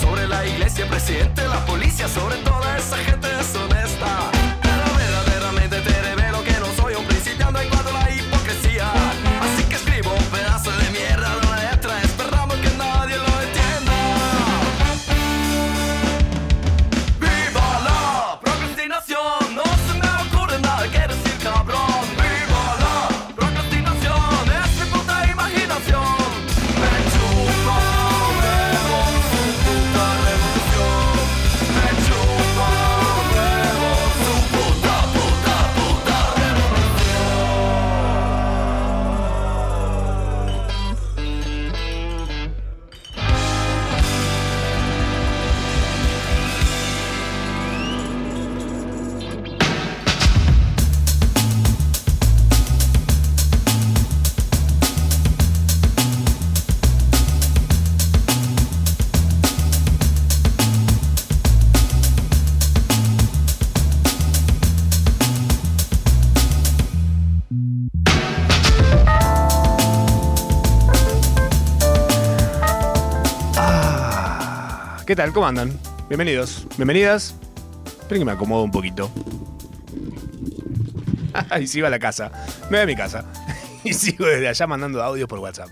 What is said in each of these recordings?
sobre la iglesia, presidente, la policía, sobre toda esa gente deshonesta. ¿Qué tal? ¿Cómo andan? Bienvenidos, bienvenidas. Esperen que me acomodo un poquito. y sigo a la casa. Me voy a mi casa. y sigo desde allá mandando audios por WhatsApp.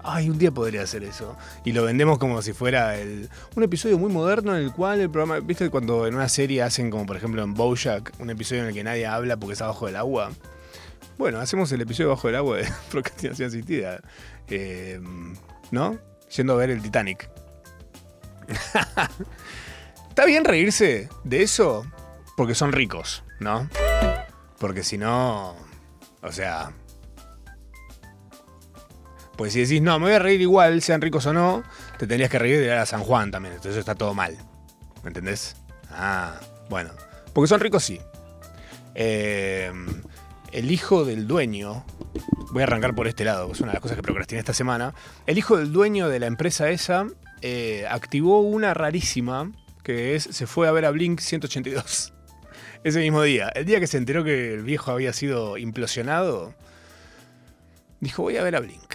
Ay, un día podría hacer eso. Y lo vendemos como si fuera el, un episodio muy moderno en el cual el programa. ¿Viste cuando en una serie hacen como por ejemplo en Bojack, un episodio en el que nadie habla porque está bajo del agua? Bueno, hacemos el episodio bajo del agua de procrastinación asistida. Eh, ¿No? Yendo a ver el Titanic. Está bien reírse de eso porque son ricos, ¿no? Porque si no, o sea... Pues si decís, no, me voy a reír igual, sean ricos o no, te tendrías que reír de ir a San Juan también. Entonces está todo mal. ¿Me entendés? Ah, bueno. Porque son ricos, sí. Eh, el hijo del dueño, voy a arrancar por este lado, es una de las cosas que procrastiné esta semana. El hijo del dueño de la empresa esa eh, activó una rarísima que es, se fue a ver a Blink 182. Ese mismo día. El día que se enteró que el viejo había sido implosionado, dijo, voy a ver a Blink.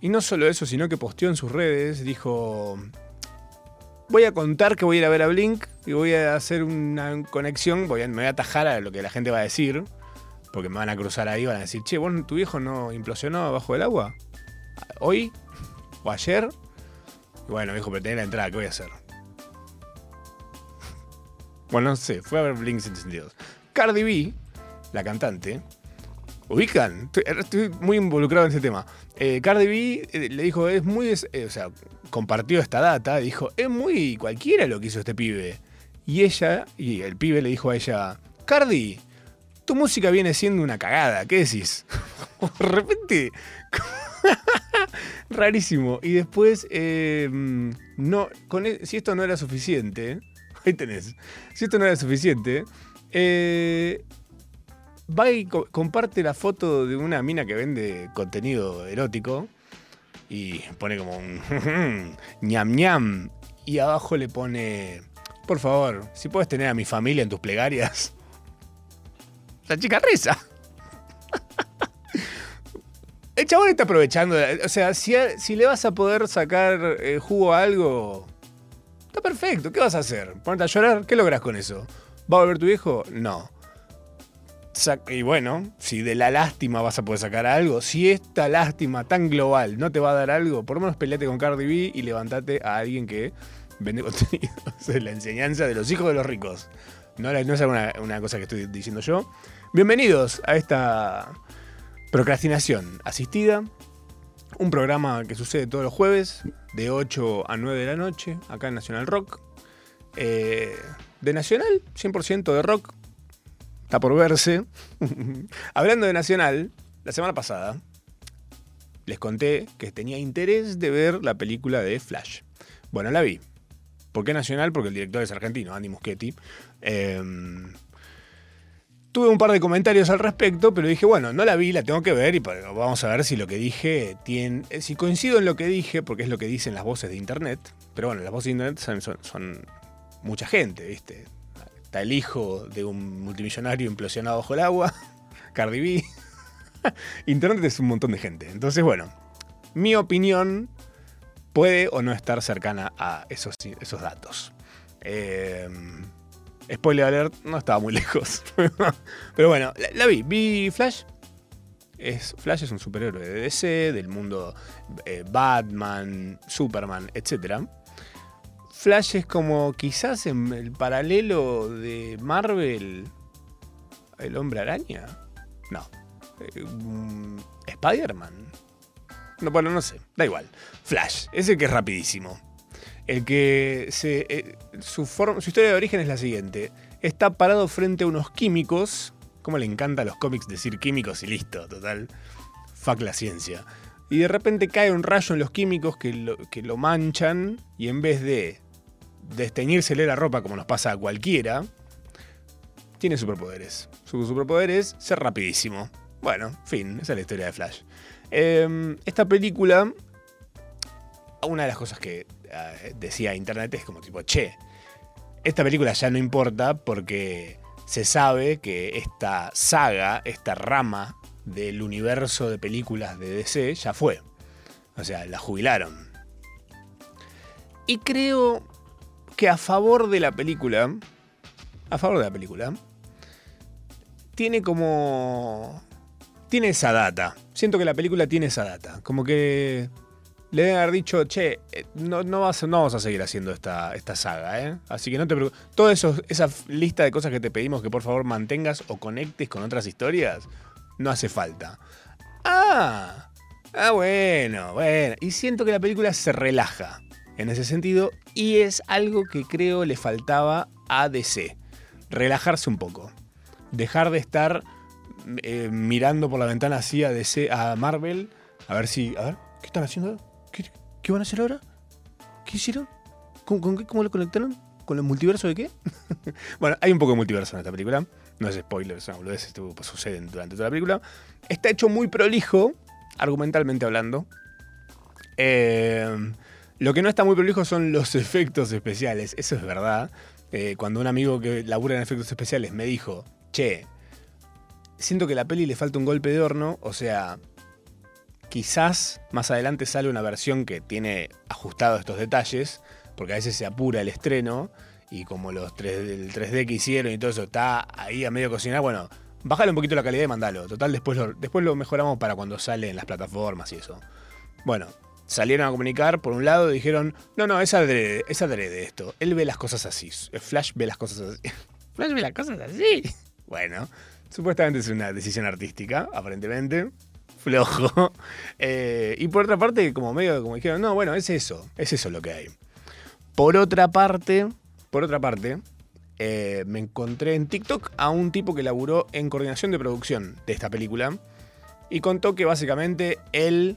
Y no solo eso, sino que posteó en sus redes, dijo, voy a contar que voy a ir a ver a Blink y voy a hacer una conexión, voy a, me voy a atajar a lo que la gente va a decir, porque me van a cruzar ahí, van a decir, che, ¿vos, tu viejo no implosionó abajo del agua? ¿Hoy? ¿O ayer? Bueno, dijo, pero tenés la entrada, ¿qué voy a hacer? Bueno, no sé, fue a ver Blink 182. Cardi B, la cantante, ubican, estoy, estoy muy involucrado en ese tema. Eh, Cardi B eh, le dijo, es muy, eh, o sea, compartió esta data, dijo, es muy cualquiera lo que hizo este pibe. Y ella, y el pibe le dijo a ella, Cardi, tu música viene siendo una cagada, ¿qué decís? De repente, rarísimo. Y después, eh, no, e- si esto no era suficiente, ahí tenés, si esto no era suficiente, eh, va y co- comparte la foto de una mina que vende contenido erótico y pone como un ñam ñam y abajo le pone, por favor, si puedes tener a mi familia en tus plegarias. La chica reza. El chabón está aprovechando, o sea, si, si le vas a poder sacar eh, jugo a algo, está perfecto, ¿qué vas a hacer? ¿Ponerte a llorar? ¿Qué logras con eso? ¿Va a volver tu viejo? No. Y bueno, si de la lástima vas a poder sacar algo, si esta lástima tan global no te va a dar algo, por lo menos peleate con Cardi B y levantate a alguien que vende contenido. Esa es la enseñanza de los hijos de los ricos. No, no es una, una cosa que estoy diciendo yo. Bienvenidos a esta procrastinación asistida. Un programa que sucede todos los jueves, de 8 a 9 de la noche, acá en Nacional Rock. Eh, de Nacional, 100% de rock, está por verse. Hablando de Nacional, la semana pasada les conté que tenía interés de ver la película de Flash. Bueno, la vi. ¿Por qué Nacional? Porque el director es argentino, Andy Muschietti. Eh, tuve un par de comentarios al respecto, pero dije, bueno, no la vi, la tengo que ver y vamos a ver si lo que dije tiene. eh, Si coincido en lo que dije, porque es lo que dicen las voces de internet. Pero bueno, las voces de internet son mucha gente, ¿viste? Está el hijo de un multimillonario implosionado bajo el agua, Cardi B. Internet es un montón de gente. Entonces, bueno, mi opinión puede o no estar cercana a esos, esos datos. Eh, spoiler alert, no estaba muy lejos. Pero bueno, la, vi. Vi Flash. Es, Flash es un superhéroe de DC, del mundo eh, Batman, Superman, etc. Flash es como quizás en el paralelo de Marvel, el hombre araña. No. Eh, mm, Spider-Man. No, bueno, no sé. Da igual. Flash. Es el que es rapidísimo. El que eh, su, historia de origen es la siguiente. Está parado frente a unos químicos. Como le encanta a los cómics decir químicos y listo, total. Fuck la ciencia. Y de repente cae un rayo en los químicos que lo, manchan. Y en vez de desteñírsele la ropa como nos pasa a cualquiera, tiene superpoderes. Su superpoder es ser rapidísimo. Bueno, fin, esa es la historia de Flash. Eh, esta película, una de las cosas que decía internet es como tipo, che, esta película ya no importa porque se sabe que esta saga, esta rama del universo de películas de DC ya fue. O sea, la jubilaron. Y creo que a favor de la película, a favor de la película, tiene como... Tiene esa data. Siento que la película tiene esa data. Como que le deben haber dicho, che, eh, no, no, vamos a seguir haciendo esta, esta saga, ¿eh? Así que no te preocupes. Toda esa lista de cosas que te pedimos que por favor mantengas o conectes con otras historias, no hace falta. Ah, ah, bueno, bueno. Y siento que la película se relaja en ese sentido y es algo que creo le faltaba a DC. Relajarse un poco. Dejar de estar eh, mirando por la ventana así a DC, a Marvel, a ver si. A ver, ¿qué están haciendo? ¿Qué, van a hacer ahora? ¿Qué hicieron? ¿Con, qué? ¿Cómo lo conectaron? ¿Con el multiverso de qué? bueno, hay un poco de multiverso en esta película. No es spoiler, es una boludez, esto sucede durante toda la película. Está hecho muy prolijo, argumentalmente hablando. Eh, lo que no está muy prolijo son los efectos especiales, eso es verdad. Eh, cuando un amigo que labura en efectos especiales me dijo, che, siento que a la peli le falta un golpe de horno, o sea, quizás más adelante sale una versión que tiene ajustados estos detalles, porque a veces se apura el estreno y como los 3, el 3D que hicieron y todo eso está ahí a medio cocinar, bueno, bájale un poquito la calidad y mandalo. Total, después lo, después lo mejoramos para cuando sale en las plataformas y eso. Bueno, salieron a comunicar, por un lado dijeron, no, no, es adrede, es adrede esto. Él ve las cosas así. Flash ve las cosas así. Flash ve las cosas así. Bueno, supuestamente es una decisión artística, aparentemente. Flojo. Eh, y por otra parte, como medio como dijeron, no, bueno, es eso, es eso lo que hay. Por otra parte, por otra parte, eh, me encontré en TikTok a un tipo que laburó en coordinación de producción de esta película y contó que básicamente él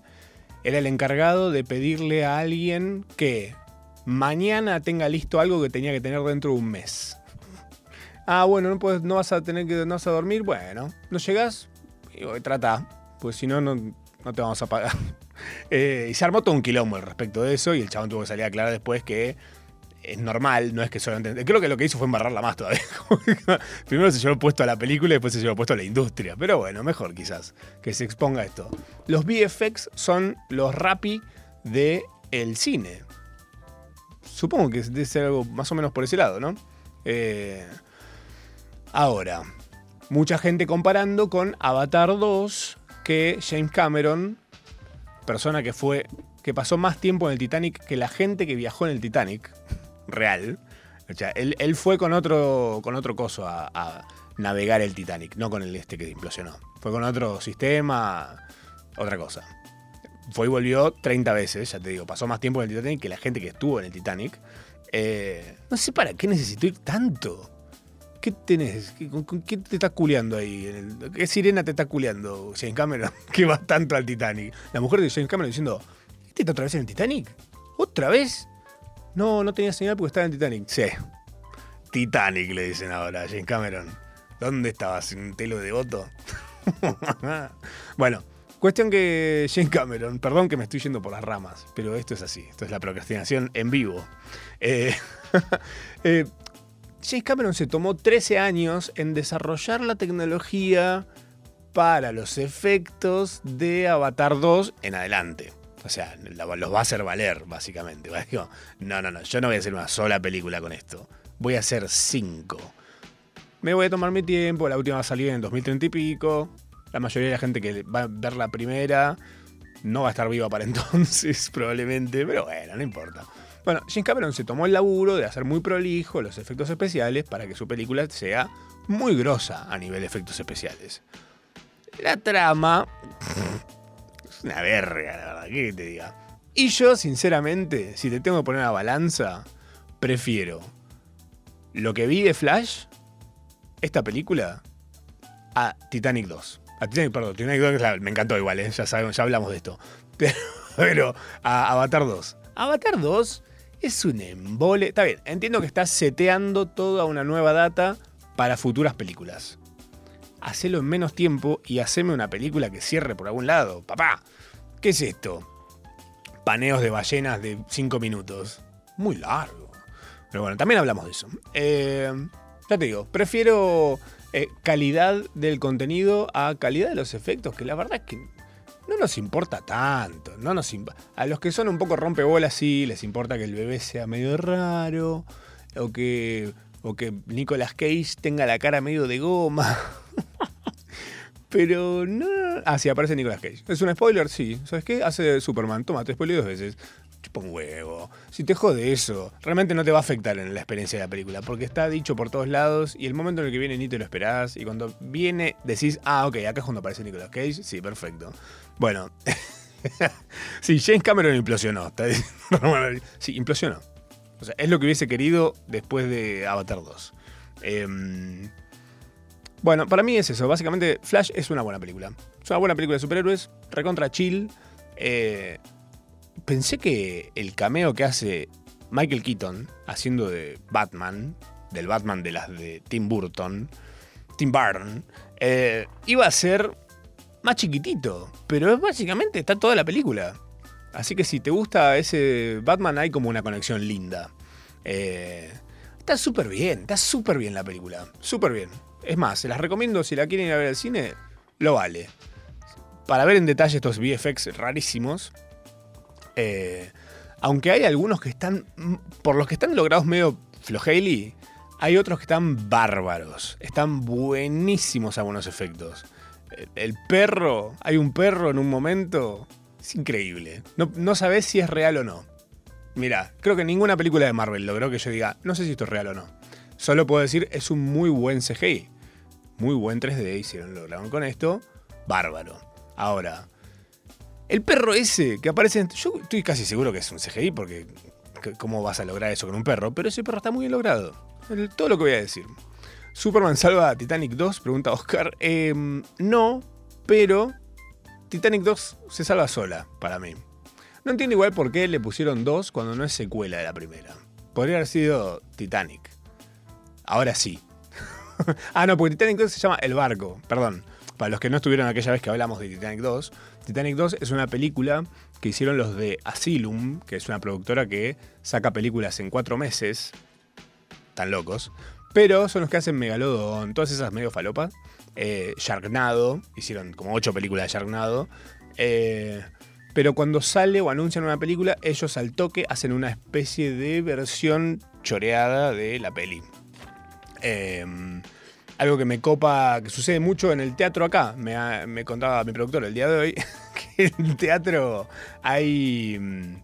era el encargado de pedirle a alguien que mañana tenga listo algo que tenía que tener dentro de un mes. Ah, bueno, no, no vas a tener que no vas a dormir. Bueno, no llegas y trata, pues si no, no, no te vamos a pagar. Eh, y se armó todo un quilombo al respecto de eso y el chabón tuvo que salir a aclarar después que es normal, no es que solamente. Creo que lo que hizo fue embarrarla más todavía. Primero se llevó puesto a la película y después se llevó puesto a la industria. Pero bueno, mejor quizás que se exponga esto. Los VFX son los rapi de el cine. Supongo que debe ser algo más o menos por ese lado, ¿no? Eh, ahora, mucha gente comparando con Avatar 2, que James Cameron, persona que fue. que pasó más tiempo en el Titanic que la gente que viajó en el Titanic real. O sea, él, él fue con otro, con otro coso a, navegar el Titanic, no con el este que implosionó. Fue con otro sistema, otra cosa. Fue y volvió 30 veces, ya te digo. Pasó más tiempo en el Titanic que la gente que estuvo en el Titanic. Eh, no sé para qué necesito ir tanto. ¿Qué tenés? ¿Qué, te estás culeando ahí? El- ¿Qué sirena te está culeando James Cameron? que va tanto al Titanic. La mujer de James Cameron diciendo, ¿este está otra vez en el Titanic? ¿Otra vez? No, no tenía señal porque estaba en Titanic. Sí. Titanic le dicen ahora a James Cameron. ¿Dónde estabas? ¿En telo de voto? bueno, cuestión que James Cameron, perdón que me estoy yendo por las ramas, pero esto es así, esto es la procrastinación en vivo. Eh, eh, James Cameron se tomó 13 años en desarrollar la tecnología para los efectos de Avatar 2 en adelante. O sea, los va a hacer valer, básicamente. Digo, no, no, no, yo no voy a hacer una sola película con esto. Voy a hacer cinco. Me voy a tomar mi tiempo, la última va a salir en 2030 y pico. La mayoría de la gente que va a ver la primera no va a estar viva para entonces, probablemente, pero bueno, no importa. Bueno, James Cameron se tomó el laburo de hacer muy prolijo los efectos especiales para que su película sea muy grosa a nivel de efectos especiales. La trama es una verga, la verdad, ¿qué te diga? Y yo, sinceramente, si te tengo que poner una balanza, prefiero lo que vi de Flash, esta película, a Titanic 2. A Titanic, perdón, Titanic 2 la- me encantó igual, ¿eh? ya, sabemos, ya hablamos de esto. Pero, pero a Avatar 2. Avatar 2 es un embole. Está bien, entiendo que estás seteando toda una nueva data para futuras películas. Hacelo en menos tiempo y haceme una película que cierre por algún lado. Papá, ¿qué es esto? Paneos de ballenas de 5 minutos. Muy largo. Pero bueno, también hablamos de eso. Eh, ya te digo, prefiero eh, calidad del contenido a calidad de los efectos, que la verdad es que no nos importa tanto. No nos a los que son un poco rompebolas sí, les importa que el bebé sea medio raro, o que, o que Nicolas Cage tenga la cara medio de goma. Pero no. Ah, sí, aparece Nicolas Cage. ¿Es un spoiler? Sí. ¿Sabes qué? Hace Superman. Toma, te spoileo dos veces. Chupa un huevo. Si te jode eso, realmente no te va a afectar en la experiencia de la película. Porque está dicho por todos lados y el momento en el que viene ni te lo esperás. Y cuando viene, decís, ah, ok, acá es cuando aparece Nicolas Cage. Sí, perfecto. Bueno. sí, James Cameron implosionó. Sí, implosionó. O sea, es lo que hubiese querido después de Avatar 2. Em, bueno, para mí es eso. Básicamente, Flash es una buena película. Es una buena película de superhéroes, recontra chill. Eh, pensé que el cameo que hace Michael Keaton haciendo de Batman, del Batman de las de Tim Burton, Tim Burton, eh, iba a ser más chiquitito. Pero es básicamente está toda la película. Así que si te gusta ese Batman, hay como una conexión linda. Eh, está súper bien, está súper bien la película. Súper bien. Es más, se las recomiendo si la quieren ir a ver al cine, lo vale. Para ver en detalle estos VFX rarísimos. eh, aunque hay algunos que están. Por los que están logrados medio flojeli, hay otros que están bárbaros. Están buenísimos algunos efectos. El- perro, hay un perro en un momento. Es increíble. No, no sabes si es real o no. Mira, creo que ninguna película de Marvel logró que yo diga, no sé si esto es real o no. Solo puedo decir, es un muy buen CGI. Muy buen 3D hicieron, lograron con esto. Bárbaro. Ahora, el perro ese que aparece, en- yo estoy casi seguro que es un CGI porque ¿cómo vas a lograr eso con un perro? Pero ese perro está muy bien logrado. Todo lo que voy a decir. Superman salva a Titanic 2, pregunta Oscar. Em, no, pero Titanic 2 se salva sola, para mí. No entiendo igual por qué le pusieron 2 cuando no es secuela de la primera. Podría haber sido Titanic. Ahora sí. ah, no, porque Titanic 2 se llama El Barco. Perdón. Para los que no estuvieron aquella vez que hablamos de Titanic 2, Titanic 2 es una película que hicieron los de Asylum, que es una productora que saca películas en cuatro meses. Tan locos. Pero son los que hacen Megalodon, todas esas medio falopas. Eh, hicieron como ocho películas de Sharknado. Eh, pero cuando sale o anuncian una película, ellos al toque hacen una especie de versión choreada de la peli. Eh, algo que me copa, que sucede mucho en el teatro acá. Me, me contaba mi productor el día de hoy que en el teatro hay mm,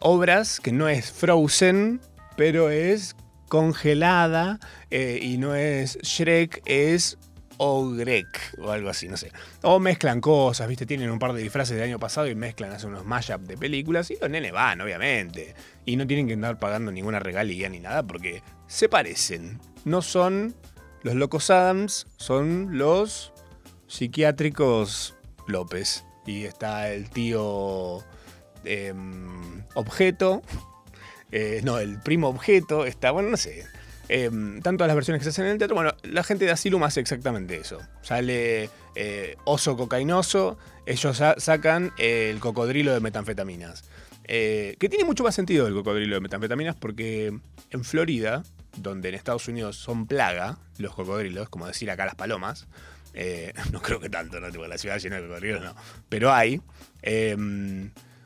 obras que no es Frozen, pero es congelada eh, y no es Shrek, es Ogrek o algo así, no sé. O mezclan cosas, ¿viste? Tienen un par de disfraces del año pasado y mezclan, hacen unos mashup de películas y los nenes van, obviamente. Y no tienen que andar pagando ninguna regalía ni nada porque se parecen. No son los locos Adams, son los psiquiátricos López. Y está el tío em, objeto. Eh, no, el primo objeto. Está, bueno, no sé. Em, tanto las versiones que se hacen en el teatro. Bueno, la gente de Asylum hace exactamente eso. Sale eh, oso cocainoso. Ellos sa- sacan el cocodrilo de metanfetaminas. Eh, que tiene mucho más sentido el cocodrilo de metanfetaminas porque en Florida, donde en Estados Unidos son plaga los cocodrilos, como decir acá las palomas, no creo que tanto, ¿no? Tipo, la ciudad llena de cocodrilos, no. Pero hay. eh,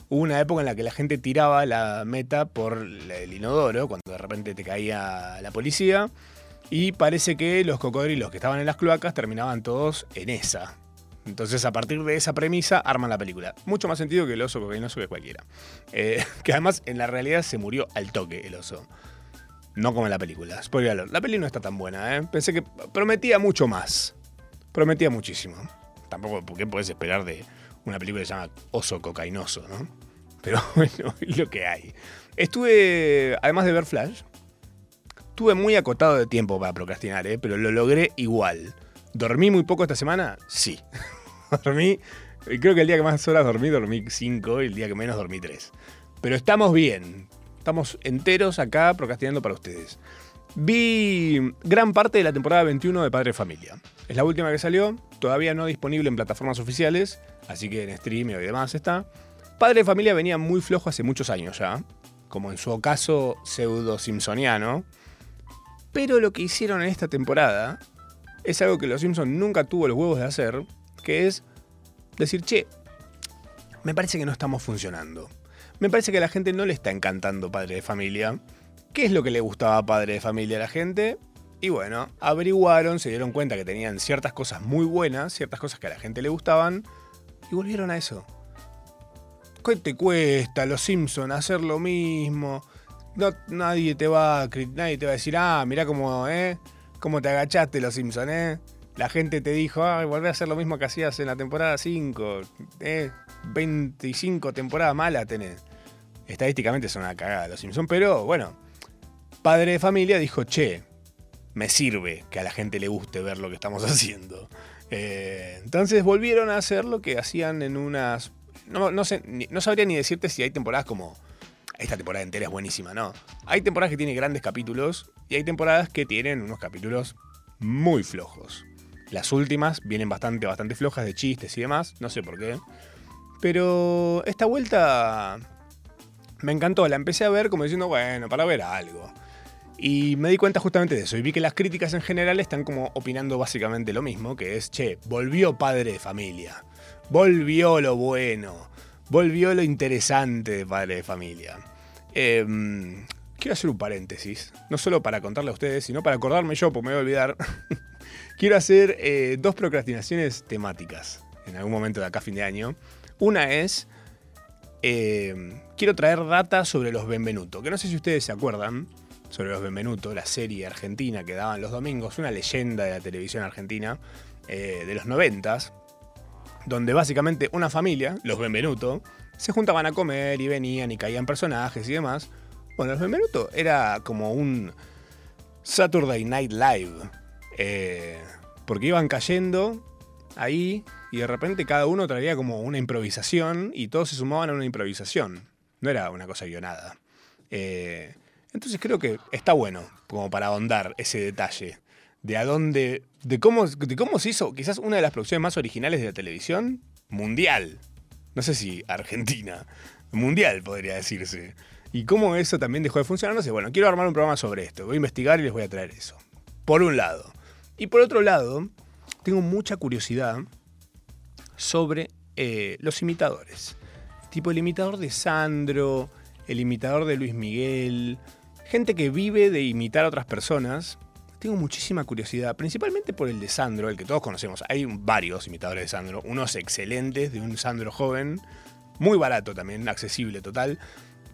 Hubo una época en la que la gente tiraba la meta por el inodoro, cuando de repente te caía la policía. Y parece que los cocodrilos que estaban en las cloacas terminaban todos en esa. Entonces, a partir de esa premisa, arman la película. Mucho más sentido que el oso cocainoso que cualquiera. Eh, que además, en la realidad, se murió al toque el oso. No como en la película. Spoiler alert. La peli no está tan buena, ¿eh? Pensé que prometía mucho más. Prometía muchísimo. Tampoco, ¿por qué puedes esperar de una película que se llama Oso Cocainoso, no? Pero bueno, lo que hay. Estuve, además de ver Flash, tuve muy acotado de tiempo para procrastinar, ¿eh? Pero lo logré igual. ¿Dormí muy poco esta semana? Sí. dormí, creo que el día que más horas dormí, dormí 5 y el día que menos dormí 3. Pero estamos bien. Estamos enteros acá procrastinando para ustedes. Vi gran parte de la temporada 21 de Padre Familia. Es la última que salió, todavía no disponible en plataformas oficiales, así que en stream y demás está. Padre de Familia venía muy flojo hace muchos años ya, como en su ocaso pseudo simpsoniano. Pero lo que hicieron en esta temporada es algo que los Simpsons nunca tuvo los huevos de hacer, que es decir, che, me parece que no estamos funcionando. Me parece que a la gente no le está encantando Padre de Familia. ¿Qué es lo que le gustaba a Padre de Familia a la gente? Y bueno, averiguaron, se dieron cuenta que tenían ciertas cosas muy buenas, ciertas cosas que a la gente le gustaban, y volvieron a eso. ¿Qué te cuesta, los Simpsons, hacer lo mismo? No, nadie te va a nadie te va a decir, ah, mirá cómo, eh, cómo te agachaste los Simpsons, eh. La gente te dijo, ah, volvé a hacer lo mismo que hacías en la temporada 5, eh. 25 temporadas malas tenés. Estadísticamente son una cagada los Simpsons, pero bueno, padre de familia dijo, che, me sirve que a la gente le guste ver lo que estamos haciendo. Eh, entonces volvieron a hacer lo que hacían en unas... No, sé, no sabría ni decirte si hay temporadas como... Esta temporada entera es buenísima, ¿no? Hay temporadas que tienen grandes capítulos y hay temporadas que tienen unos capítulos muy flojos. Las últimas vienen bastante, bastante flojas de chistes y demás, no sé por qué. Pero esta vuelta me encantó, la empecé a ver como diciendo, bueno, para ver algo. Y me di cuenta justamente de eso. Y vi que las críticas en general están como opinando básicamente lo mismo, que es, che, volvió padre de familia. Volvió lo bueno. Volvió lo interesante de padre de familia. Em, quiero hacer un paréntesis. No solo para contarle a ustedes, sino para acordarme yo, porque me voy a olvidar. quiero hacer eh, dos procrastinaciones temáticas en algún momento de acá fin de año. Una es eh, quiero traer data sobre los Benvenuto, que no sé si ustedes se acuerdan sobre los Benvenuto, la serie argentina que daban los domingos, una leyenda de la televisión argentina eh, de los noventas, donde básicamente una familia, los Benvenuto, se juntaban a comer y venían y caían personajes y demás. Bueno, los Benvenuto era como un Saturday Night Live, eh, porque iban cayendo ahí y de repente cada uno traía como una improvisación y todos se sumaban a una improvisación. No era una cosa guionada. Eh, entonces creo que está bueno como para ahondar ese detalle de a dónde, de cómo, de cómo se hizo quizás una de las producciones más originales de la televisión mundial. No sé si Argentina, mundial podría decirse. Y cómo eso también dejó de funcionar. No sé, bueno, quiero armar un programa sobre esto. Voy a investigar y les voy a traer eso. Por un lado. Y por otro lado, tengo mucha curiosidad sobre eh, los imitadores. Tipo el imitador de Sandro, el imitador de Luis Miguel, gente que vive de imitar a otras personas. Tengo muchísima curiosidad, principalmente por el de Sandro, el que todos conocemos. Hay varios imitadores de Sandro, unos excelentes de un Sandro joven, muy barato también, accesible total.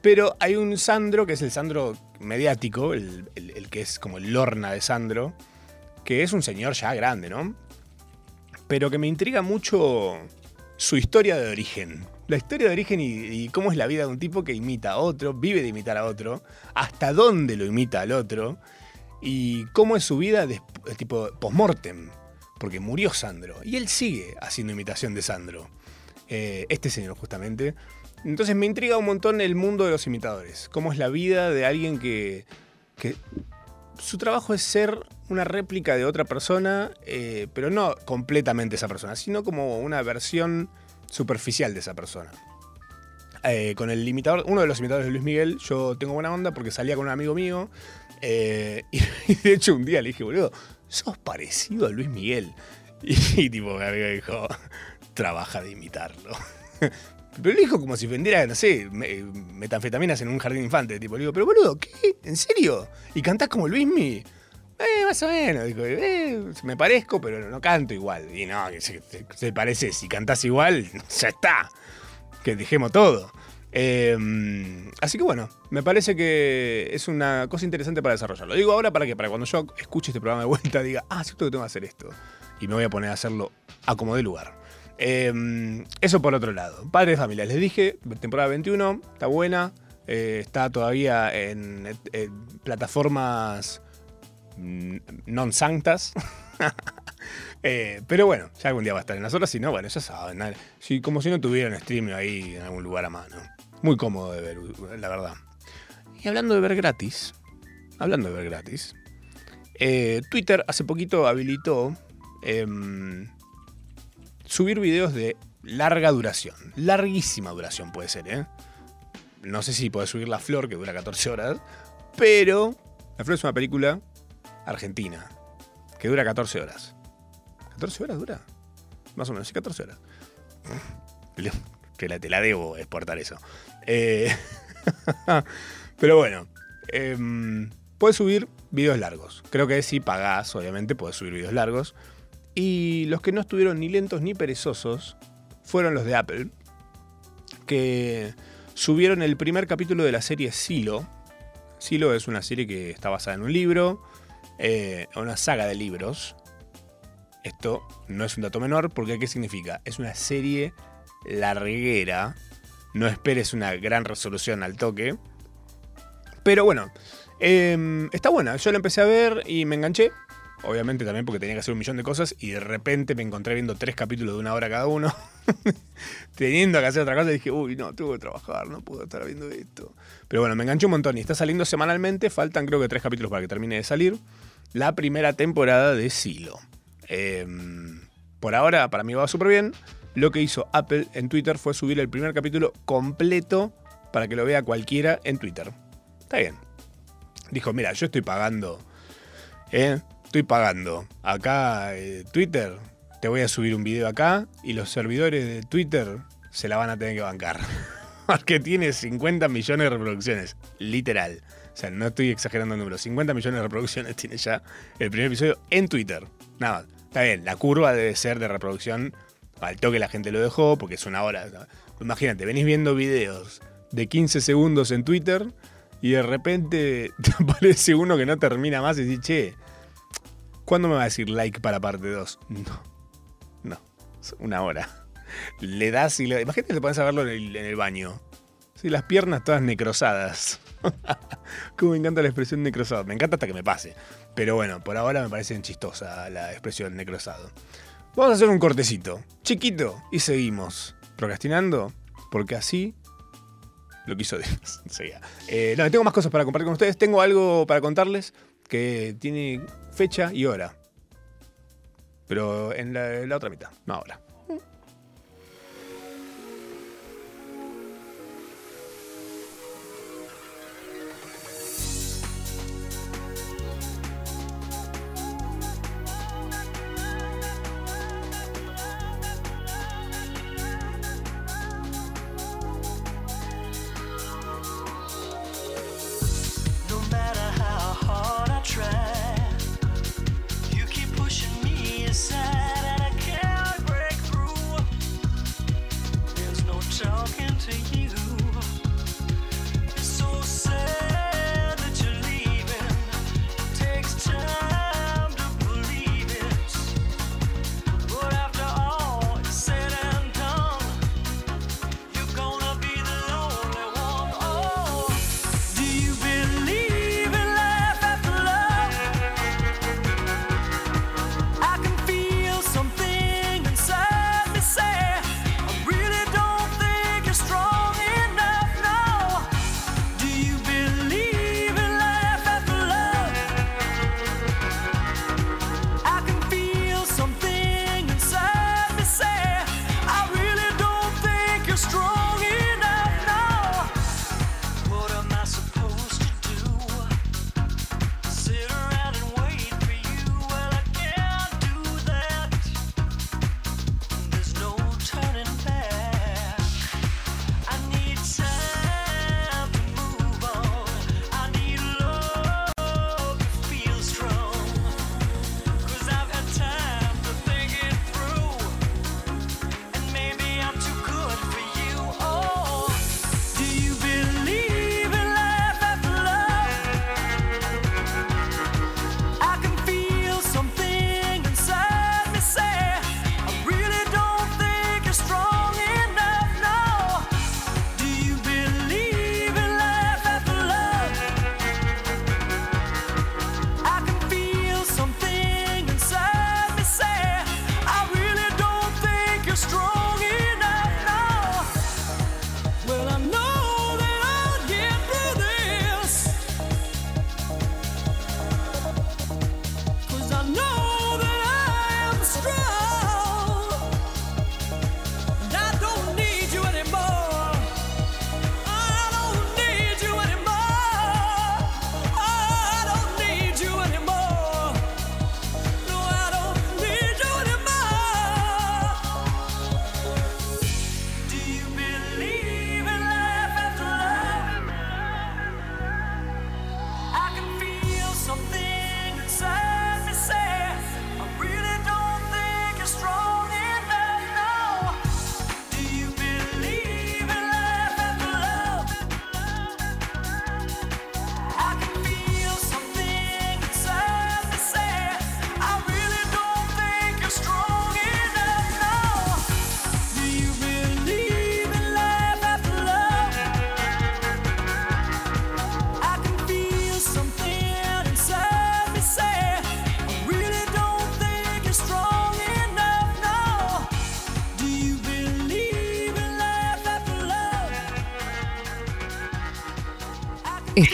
Pero hay un Sandro que es el Sandro mediático, el, el- que es como el Lorna de Sandro, que es un señor ya grande, ¿no? Pero que me intriga mucho su historia de origen. La historia de origen y, cómo es la vida de un tipo que imita a otro, vive de imitar a otro, hasta dónde lo imita al otro, y cómo es su vida de, tipo post-mortem, porque murió Sandro, y él sigue haciendo imitación de Sandro. Eh, este señor justamente. Entonces me intriga un montón el mundo de los imitadores, cómo es la vida de alguien que, que su trabajo es ser una réplica de otra persona, eh, pero no completamente esa persona, sino como una versión superficial de esa persona. Eh, con el imitador, uno de los imitadores de Luis Miguel, yo tengo buena onda porque salía con un amigo mío. eh, y, de hecho un día le dije, boludo, sos parecido a Luis Miguel. Y, tipo, mi amigo dijo, trabaja de imitarlo. Pero lo dijo como si vendiera, no sé, me- metanfetaminas en un jardín infante. Tipo, le digo, pero boludo, ¿qué? ¿En serio? ¿Y cantás como Luismi? Eh, más o menos. Eh, me parezco, pero no canto igual. Y no, se, se- parece, si cantás igual, ya está. Que dejemos todo. Eh, así que bueno, me parece que es una cosa interesante para desarrollarlo. Digo ahora para que para cuando yo escuche este programa de vuelta diga, ah, cierto que tengo que hacer esto. Y me voy a poner a hacerlo a como de lugar. Eh, eso por otro lado. Padre de familia, les dije, temporada 21, está buena. eh, está todavía en, plataformas non sanctas. Eh, pero bueno, ya algún día va a estar en las otras. Si no, bueno, ya saben. Si, como si no tuvieran streaming ahí en algún lugar a mano. Muy cómodo de ver, la verdad. Y hablando de ver gratis, hablando de ver gratis, eh, Twitter hace poquito habilitó em, subir videos de larga duración. Larguísima duración puede ser, ¿eh? No sé si puede subir La Flor, que dura 14 horas, pero La Flor es una película argentina que dura 14 horas. ¿14 horas dura? Más o menos, sí, 14 horas. Te la, te la debo exportar eso. Eh, pero bueno, em, puedes subir videos largos. Creo que si pagás, obviamente, puedes subir videos largos. Y los que no estuvieron ni lentos ni perezosos fueron los de Apple, que subieron el primer capítulo de la serie Silo. Silo es una serie que está basada en un libro, eh, una saga de libros. Esto no es un dato menor porque ¿qué significa? Es una serie larguera. No esperes una gran resolución al toque. Pero bueno, eh, está buena. Yo la empecé a ver y me enganché. Obviamente también porque tenía que hacer un millón de cosas y de repente me encontré viendo tres capítulos de una hora cada uno. Teniendo que hacer otra cosa dije, uy, no, tengo que trabajar, no puedo estar viendo esto. Pero bueno, me enganché un montón y está saliendo semanalmente. Faltan creo que tres capítulos para que termine de salir. La primera temporada de Silo. Eh, por ahora, para mí va súper bien. Lo que hizo Apple en Twitter fue subir el primer capítulo completo para que lo vea cualquiera en Twitter. Está bien. Dijo, mira, yo estoy pagando. ¿eh? Estoy pagando. Acá, eh, Twitter, te voy a subir un video acá y los servidores de Twitter se la van a tener que bancar. Porque tiene 50 millones de reproducciones. Literal. O sea, no estoy exagerando el número. 50 millones de reproducciones tiene ya el primer episodio en Twitter. Nada. Está bien, la curva debe ser de reproducción al toque la gente lo dejó, porque es una hora. Imagínate, venís viendo videos de 15 segundos en Twitter y de repente te aparece uno que no termina más y dices, che, ¿cuándo me va a decir like para parte 2? No, no, es una hora. Le das y le Imagínate que te pones a verlo en el, en el baño. Sí, las piernas todas necrosadas. Como me encanta la expresión necrosado. Me encanta hasta que me pase. Pero bueno, por ahora me parece chistosa la expresión necrosado. Vamos a hacer un cortecito, chiquito, y seguimos procrastinando, porque así lo quiso Dios. Eh, no, tengo más cosas para compartir con ustedes. Tengo algo para contarles que tiene fecha y hora. Pero en la, en la otra mitad, no ahora.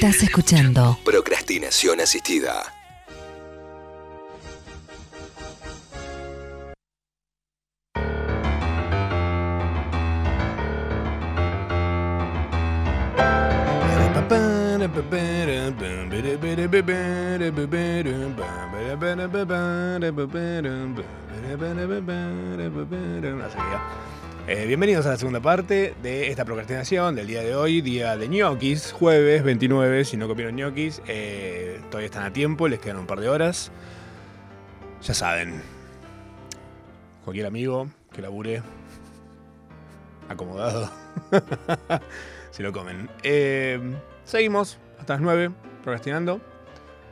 Estás escuchando Procrastinación asistida. Así eh, bienvenidos a la segunda parte de esta procrastinación del día de hoy, día de ñoquis, jueves 29, si no comieron ñoquis, eh, todavía están a tiempo, les quedan un par de horas. Ya saben, cualquier amigo que labure acomodado, se lo comen. Eh, seguimos hasta las 9, procrastinando.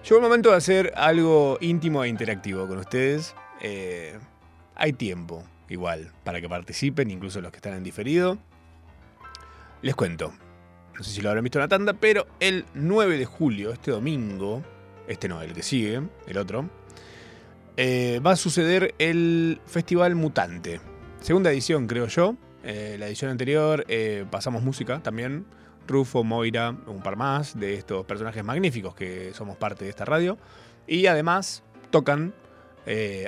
Llegó el momento de hacer algo íntimo e interactivo con ustedes. Hay tiempo, igual, para que participen, incluso los que están en diferido. Les cuento, no sé si lo habrán visto en la tanda, pero el 9 de julio, este domingo, este no, el que sigue, el otro, eh, va a suceder el Festival Mutante. Segunda edición, creo yo. Eh, la edición anterior eh, pasamos música también. Rufo, Moira, un par más de estos personajes magníficos que somos parte de esta radio. Y además tocan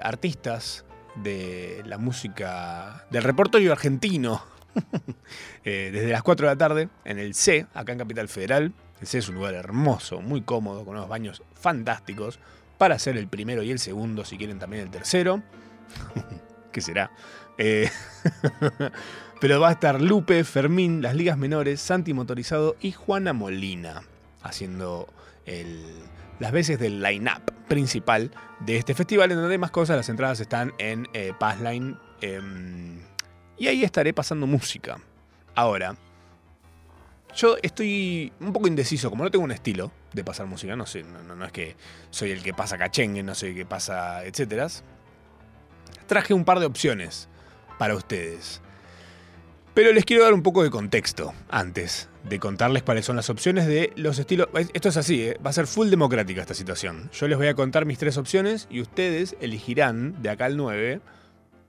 artistas de la música del repertorio argentino. Eh, desde las 4 de la tarde en el C, acá en Capital Federal. El C es un lugar hermoso, muy cómodo, con unos baños fantásticos para hacer el primero y el segundo, si quieren también el tercero. ¿Qué será? Eh, pero va a estar Lupe, Fermín, las ligas menores, Santi Motorizado y Juana Molina haciendo el- las veces del line-up principal de este festival, en donde más cosas, las entradas están en eh, Passline. em, y ahí estaré pasando música. Ahora, yo estoy un poco indeciso, como no tengo un estilo de pasar música, no sé, no, es que soy el que pasa cachengue, no sé qué pasa, etcétera. Traje un par de opciones para ustedes. Pero les quiero dar un poco de contexto antes de contarles cuáles son las opciones de los estilos. Es- Esto es así, ¿eh? va a ser full democrática esta situación. Yo les voy a contar mis tres opciones y ustedes elegirán de acá al 9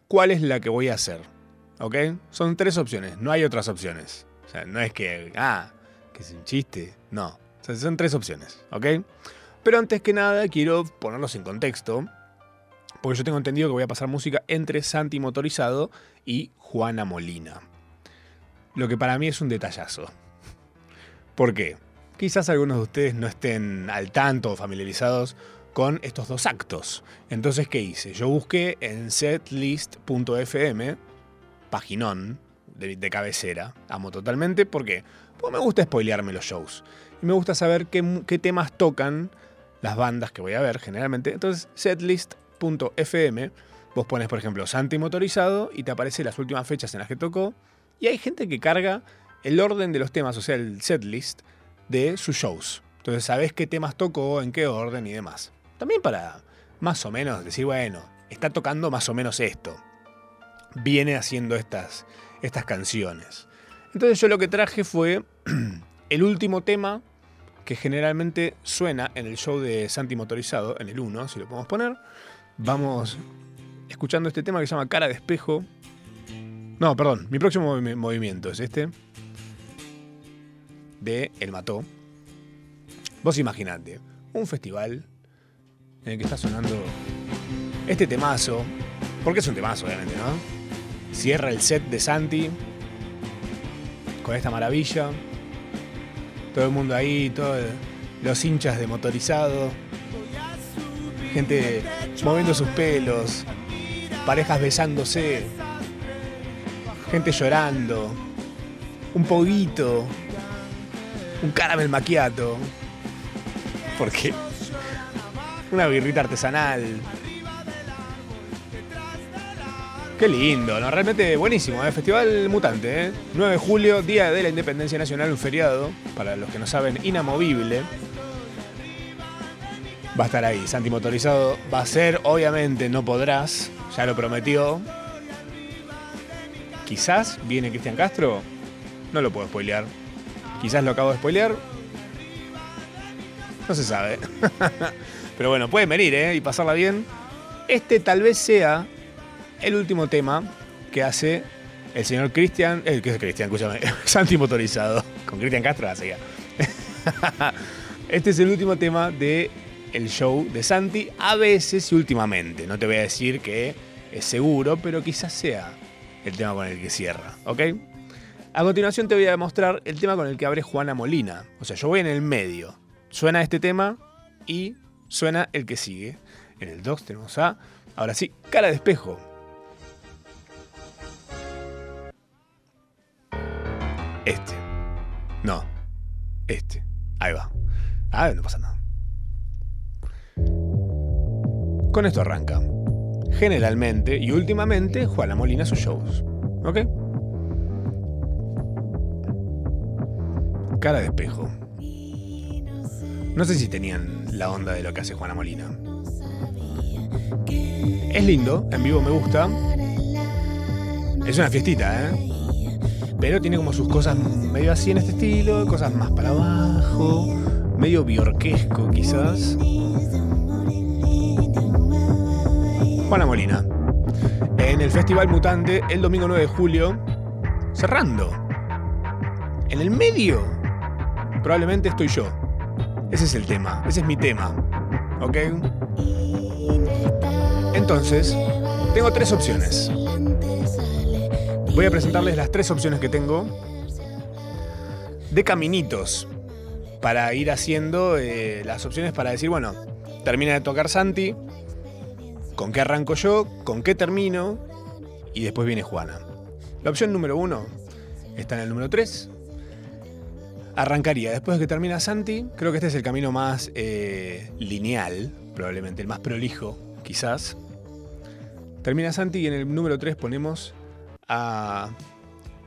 cuál es la que voy a hacer. ¿Ok? Son tres opciones, no hay otras opciones. O sea, no es que, ah, que es un chiste. No. O sea, son tres opciones. ¿Ok? Pero antes que nada, quiero ponerlos en contexto. Porque yo tengo entendido que voy a pasar música entre Santi Motorizado y Juana Molina. Lo que para mí es un detallazo. ¿Por qué? Quizás algunos de ustedes no estén al tanto o familiarizados con estos dos actos. Entonces, ¿qué hice? Yo busqué en setlist.fm, paginón de, de cabecera, amo totalmente, ¿por qué? Porque me gusta spoilearme los shows. Y me gusta saber qué, qué temas tocan las bandas que voy a ver generalmente. Entonces, setlist.fm, vos pones, por ejemplo, Santi Motorizado y te aparece las últimas fechas en las que tocó. Y hay gente que carga el orden de los temas, o sea, el setlist de sus shows. Entonces sabés qué temas tocó, en qué orden y demás. También para más o menos decir, bueno, está tocando más o menos esto. Viene haciendo estas, estas canciones. Entonces yo lo que traje fue el último tema que generalmente suena en el show de Santi Motorizado, en el 1, si lo podemos poner. Vamos escuchando este tema que se llama Cara de Espejo. No, perdón, mi próximo movi- movimiento es este. De El Mató. Vos imaginate, un festival en el que está sonando este temazo, porque es un temazo obviamente, ¿no? Cierra el set de Santi con esta maravilla. Todo el mundo ahí, todos los hinchas de motorizado, gente moviendo sus pelos, parejas besándose, gente llorando, un poguito, un caramel maquiato. ¿Por qué? Una birrita artesanal. Qué lindo, ¿no? Realmente buenísimo, ¿eh? Festival Mutante, ¿eh? 9 de julio, Día de la Independencia Nacional, un feriado, para los que no saben, inamovible. Va a estar ahí, Santi Motorizado. Va a ser, obviamente, no podrás, ya lo prometió. Quizás viene Cristian Castro, no lo puedo spoilear. Quizás lo acabo de spoilear. No se sabe. Pero bueno, pueden venir, ¿eh? Y pasarla bien. Este tal vez sea el último tema que hace el señor Cristian, el que es Cristian, escúchame, Santi Motorizado, con Cristian Castro la seguía. Este es el último tema de el show de Santi, a veces y últimamente. No te voy a decir que es seguro, pero quizás sea el tema con el que cierra, ¿ok? A continuación te voy a demostrar el tema con el que abre Juana Molina. O sea, yo voy en el medio. Suena este tema y suena el que sigue. En el 2 tenemos a, ahora sí, cara de espejo. Este. No. Este. Ahí va. Ah, no pasa nada. Con esto arranca. Generalmente y últimamente Juana Molina sus shows. ¿Ok? Cara de espejo. No sé si tenían la onda de lo que hace Juana Molina. Es lindo, en vivo me gusta. Es una fiestita, ¿eh? Pero tiene como sus cosas medio así en este estilo, cosas más para abajo, medio biorquesco quizás. Juana Molina. En el Festival Mutante el domingo 9 de julio, cerrando. En el medio, probablemente estoy yo. Ese es el tema, ese es mi tema. ¿Ok? Entonces, tengo tres opciones. Voy a presentarles las tres opciones que tengo de caminitos para ir haciendo eh, las opciones para decir, bueno, termina de tocar Santi, con qué arranco yo, con qué termino y después viene Juana. La opción número uno está en el número 3. Arrancaría después de que termina Santi. Creo que este es el camino más eh, lineal, probablemente el más prolijo, quizás. Termina Santi y en el número 3 ponemos a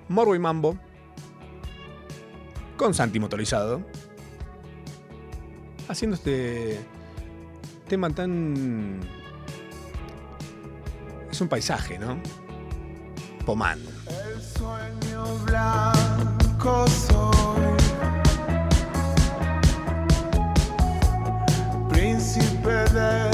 Morbo y Mambo con Santi motorizado. Haciendo este tema tan. Es un paisaje, ¿no? Pomán. El sueño blanco soy, príncipe de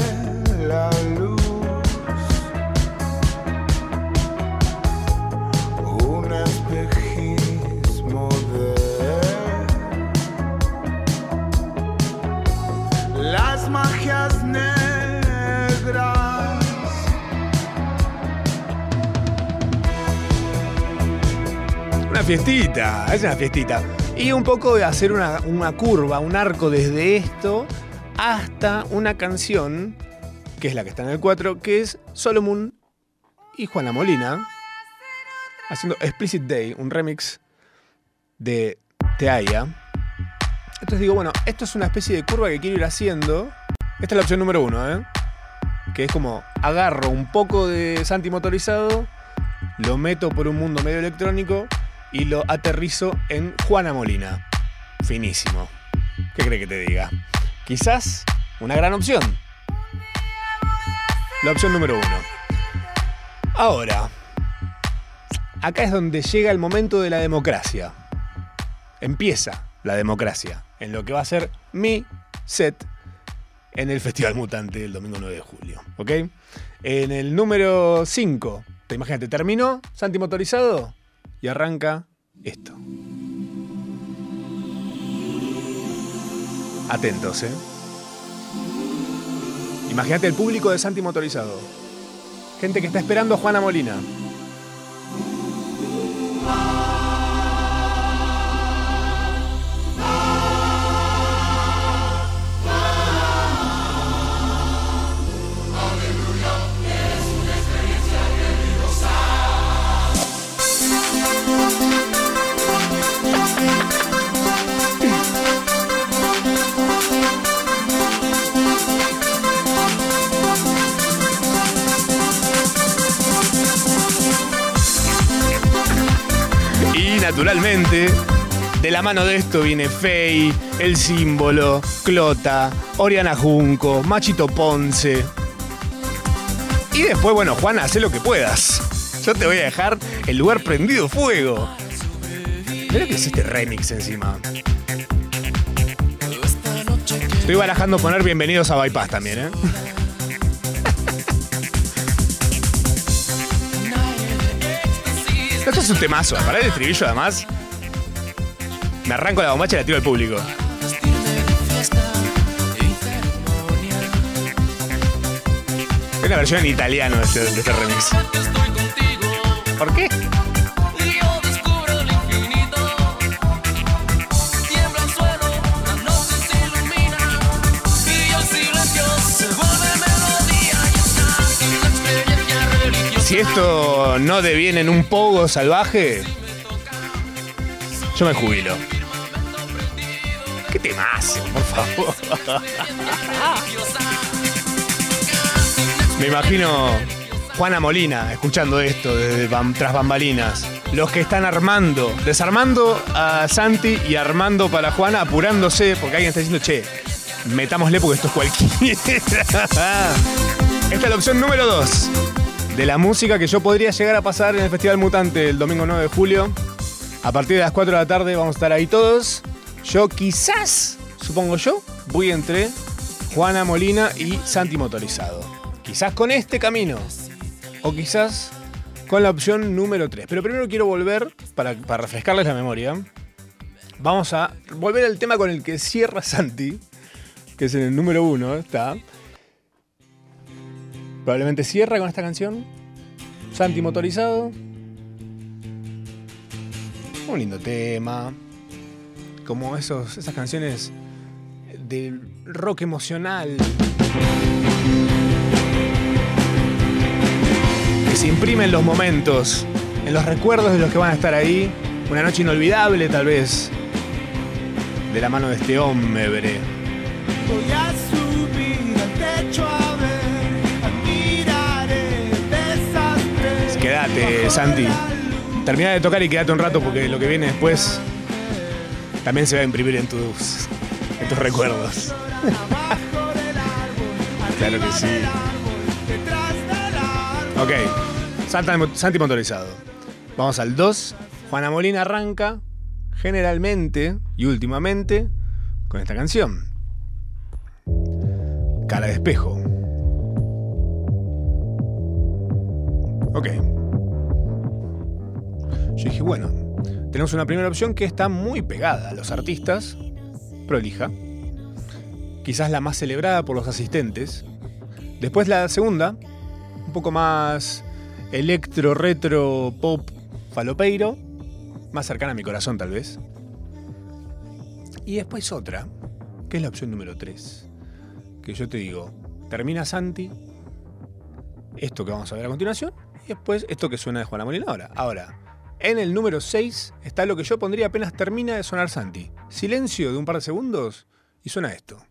fiestita, es una fiestita. Y un poco de hacer una, curva, un arco desde esto hasta una canción, que es la que está en el 4, que es Solomon y Juana Molina, haciendo Explicit Day, un remix de Teaya. Entonces digo, bueno, esto es una especie de curva que quiero ir haciendo. Esta es la opción número uno, ¿eh? Que es como agarro un poco de Santi motorizado, lo meto por un mundo medio electrónico y lo aterrizo en Juana Molina. Finísimo. ¿Qué cree que te diga? Quizás una gran opción. La opción número uno. Ahora, acá es donde llega el momento de la democracia. Empieza la democracia en lo que va a ser mi set en el Festival Mutante el domingo 9 de julio. ¿Ok? En el número 5, te imagínate, terminó Santi motorizado y arranca esto. Atentos, ¿eh? Imagínate el público de Santi motorizado. Gente que está esperando a Juana Molina. Naturalmente, de la mano de esto viene Fey, El Símbolo, Clota, Oriana Junco, Machito Ponce. Y después, bueno, Juan, haz lo que puedas. Yo te voy a dejar el lugar prendido fuego. Mira que es este remix encima. Estoy barajando poner bienvenidos a Bypass también, ¿eh? Es un temazo. Para el estribillo, además, me arranco la bombacha y la tiro al público. Es la versión en italiano de este, de este remix. ¿Por qué? Si esto no deviene en un pogo salvaje, yo me jubilo. ¿Qué temazo, por favor? Me imagino Juana Molina escuchando esto desde tras bambalinas. Los que están armando, desarmando a Santi y armando para Juana, apurándose porque alguien está diciendo, che, metámosle porque esto es cualquiera. Esta es la opción número 2 de la música que yo podría llegar a pasar en el Festival Mutante el domingo 9 de julio. A partir de las 4 de la tarde vamos a estar ahí todos. Yo quizás, supongo yo, voy entre Juana Molina y Santi Motorizado. Quizás con este camino. O quizás con la opción número 3. Pero primero quiero volver, para, para refrescarles la memoria, vamos a volver al tema con el que cierra Santi, que es en el número 1, está. Probablemente cierra con esta canción. Santi Motorizado. Un lindo tema. Como esos, esas canciones de rock emocional. Que se imprimen en los momentos, en los recuerdos de los que van a estar ahí. Una noche inolvidable, tal vez. De la mano de este hombre. Voy a subir al techo Santi. Termina de tocar y quédate un rato porque lo que viene después también se va a imprimir en tus, en tus recuerdos. Claro que sí. Ok, Santi motorizado. Vamos al 2. Juana Molina arranca generalmente y últimamente con esta canción. Cara de espejo. Ok. Yo dije, bueno, tenemos una primera opción que está muy pegada a los artistas, prolija. Quizás la más celebrada por los asistentes. Después la segunda, un poco más electro, retro, pop, falopeiro, más cercana a mi corazón tal vez. Y después otra, que es la opción número 3, que yo te digo, termina Santi, esto que vamos a ver a continuación, y después esto que suena de Juana Molina ahora. Ahora, en el número 6 está lo que yo pondría apenas termina de sonar Santi. Silencio de un par de segundos y suena esto.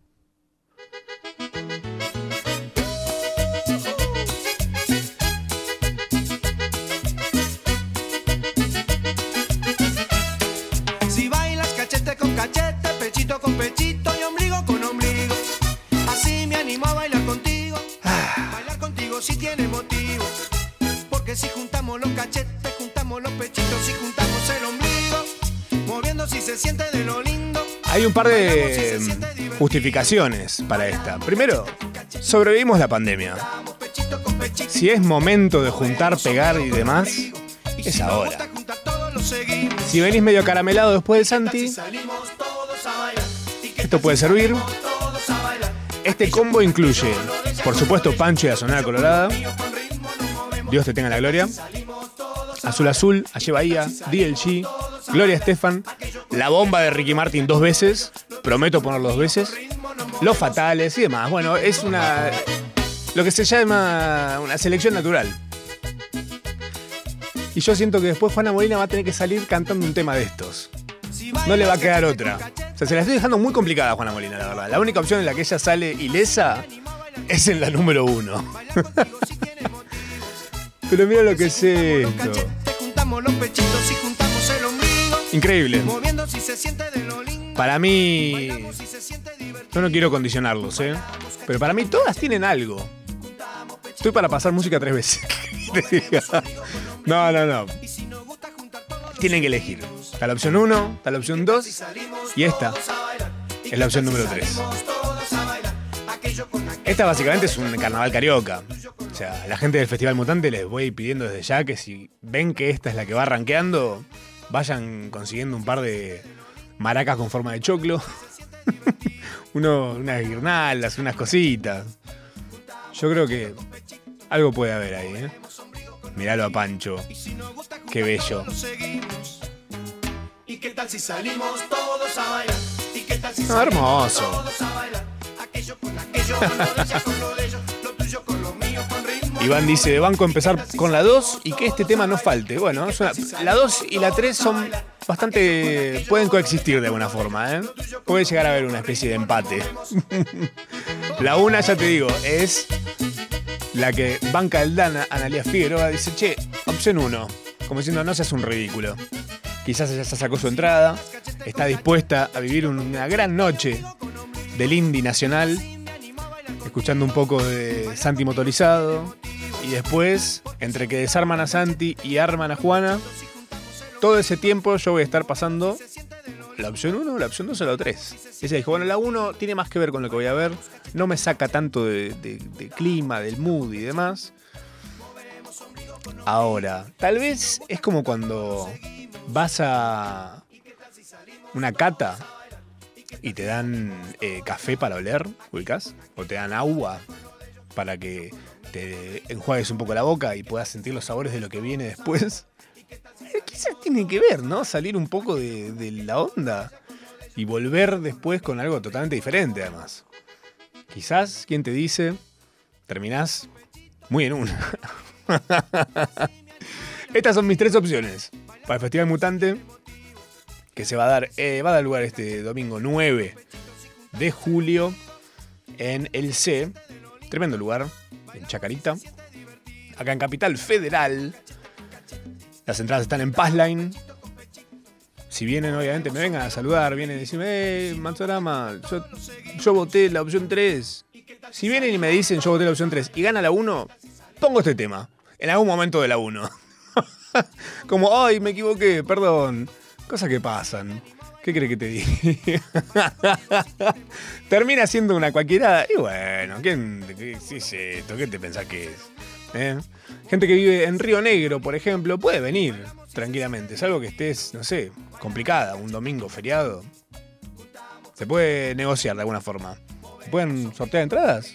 Si bailas cachete con cachete, pechito con pechito y ombligo con ombligo. Así me animo a bailar contigo. Bailar contigo si tiene motivo. Porque si juntamos los cachetes, los pechitos y juntamos el ombligo. Moviendo si se siente de lo lindo. Hay un par de justificaciones para esta. Primero, sobrevivimos la pandemia. Si es momento de juntar, pegar y demás, es ahora. Si venís medio caramelado después del Santi, Salimos todos a bailar. ¿Y qué esto puede servir. Este combo incluye, por supuesto, Pancho y la Sonora Colorada. Dios te tenga en la gloria. Azul Azul, Aye Bahía, DLG, Gloria Estefan, La Bomba de Ricky Martin dos veces. Prometo ponerlo dos veces. Los Fatales y demás. Bueno, es una. Lo que se llama una selección natural. Y yo siento que después Juana Molina va a tener que salir cantando un tema de estos. No le va a quedar otra. O sea, se la estoy dejando muy complicada a Juana Molina, la verdad. La única opción en la que ella sale ilesa es en la número uno. Pero mira lo que es esto. Cachete, juntamos los pechitos y juntamos el ombligo. Increíble. Moviendo si se siente de lo lindo. Para mí, yo no quiero condicionarlos, ¿eh? Pero para mí todas tienen algo. Estoy para pasar música tres veces. No, no, no. Tienen que elegir. Está la opción 1, está la opción 2 y esta es la opción número 3. todos a bailar. Aquello con aquello. Esta básicamente es un carnaval carioca. Sea, la gente del Festival Mutante les voy pidiendo desde ya que si ven que esta es la que va rankeando, vayan consiguiendo un par de maracas con forma de choclo. Uno, unas guirnaldas, unas cositas. Yo creo que Algo puede haber ahí, ¿eh? Miralo a Pancho. Qué bello. ¿Y qué tal si salimos todos a bailar? ¿Y qué tal si No, salimos hermoso. todos a bailar? Aquello con aquello, con lo de ella, con lo de ellos, lo tuyo con Iván dice, banco empezar con la 2 y que este tema no falte. Bueno, la 2 y la 3 son bastante... pueden coexistir de alguna forma, ¿eh? Puede llegar a haber una especie de empate. la 1, ya te digo, es la que banca el Dana, Analia Figueroa, dice, che, opción 1, como diciendo, no seas un ridículo. Quizás ella ya sacó su entrada, está dispuesta a vivir una gran noche del indie nacional, escuchando un poco de Santi motorizado, y después, entre que desarman a Santi y arman a Juana, todo ese tiempo yo voy a estar pasando la opción 1, la opción 2 o la 3. Ella dijo, bueno, la 1 tiene más que ver con lo que voy a ver, no me saca tanto de, clima, del mood y demás. Ahora, tal vez es como cuando vas a una cata y te dan eh, café para oler, ubicas, o te dan agua para que enjuagues un poco la boca y puedas sentir los sabores de lo que viene después. Eh, Quizás tiene que ver, ¿no? Salir un poco de, de la onda y volver después con algo totalmente diferente, además. Quizás, ¿quién te dice? Terminás muy en una. Estas son mis tres opciones para el Festival Mutante que se va a dar, eh, va a dar lugar este domingo 9 de julio en el C, tremendo lugar, en Chacarita, acá en Capital Federal. Las entradas están en Passline. Si vienen, obviamente, me vengan a saludar, vienen y decirme, eh, Manzorama, yo, yo voté la opción 3. Si vienen y me dicen yo voté la opción 3 y gana la 1, pongo este tema. En algún momento de la 1. Como, ay, me equivoqué, perdón. Cosas que pasan. ¿Qué crees que te diga? Termina siendo una cualquiera. Y bueno, ¿quién, qué, qué es esto? ¿Qué te pensás que es? ¿Eh? Gente que vive en Río Negro, por ejemplo, puede venir tranquilamente. Es algo que estés, no sé, complicada, un domingo feriado. Se puede negociar de alguna forma. ¿Se pueden sortear entradas?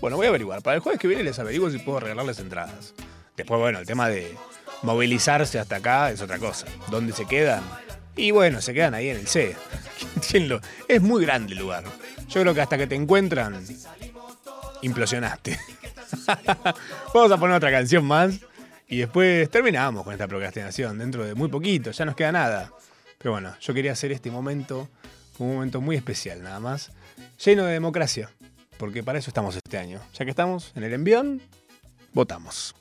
Bueno, voy a averiguar. Para el jueves que viene les averiguo si puedo regalarles entradas. Después, bueno, el tema de movilizarse hasta acá es otra cosa. ¿Dónde se quedan? Y bueno, se quedan ahí en el C. ¿Quién lo- Es muy grande el lugar. Yo creo que hasta que te encuentran, implosionaste. Vamos a poner otra canción más y después terminamos con esta procrastinación. Dentro de muy poquito, ya nos queda nada. Pero bueno, yo quería hacer este momento un momento muy especial, nada más. Lleno de democracia. Porque para eso estamos este año. Ya que estamos en el envión, votamos.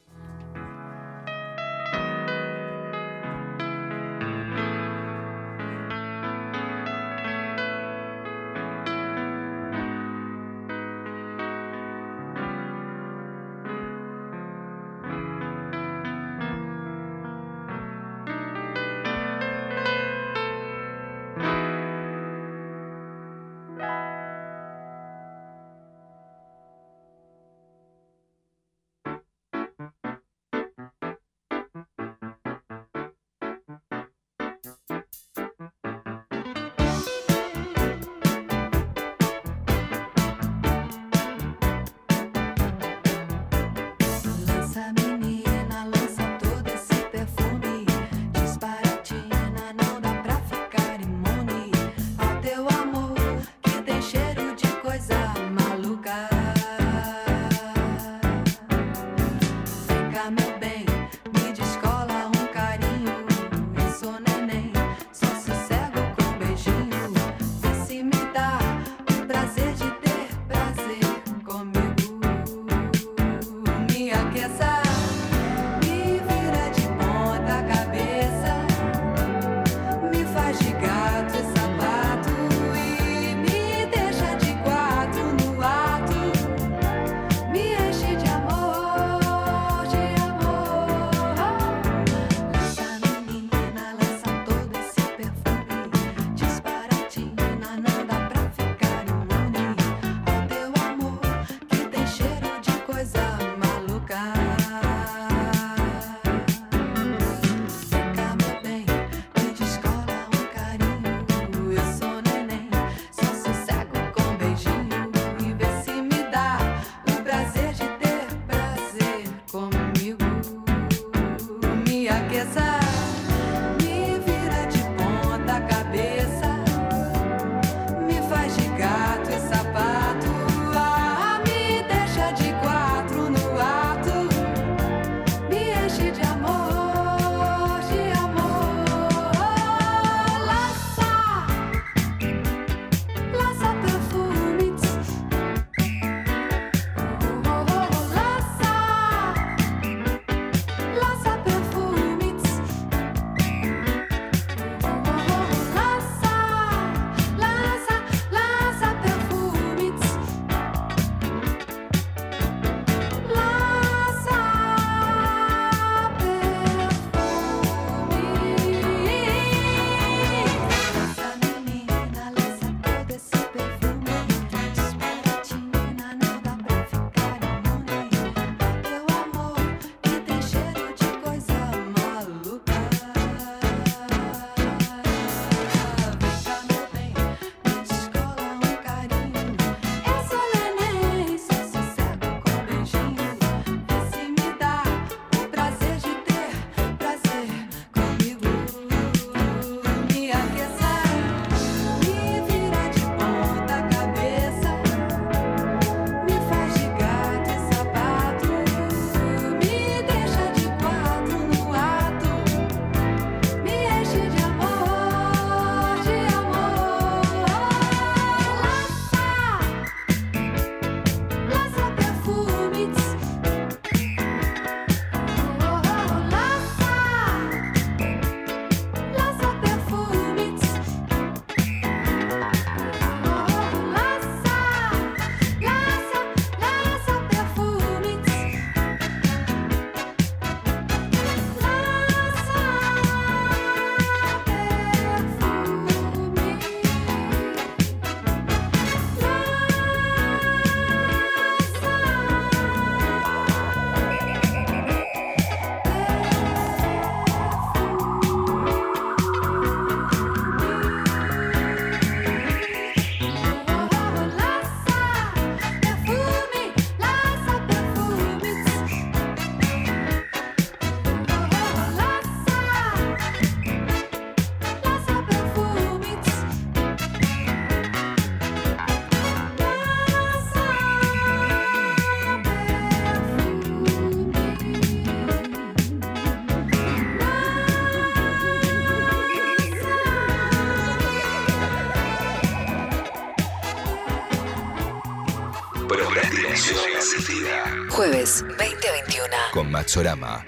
Con Maxorama.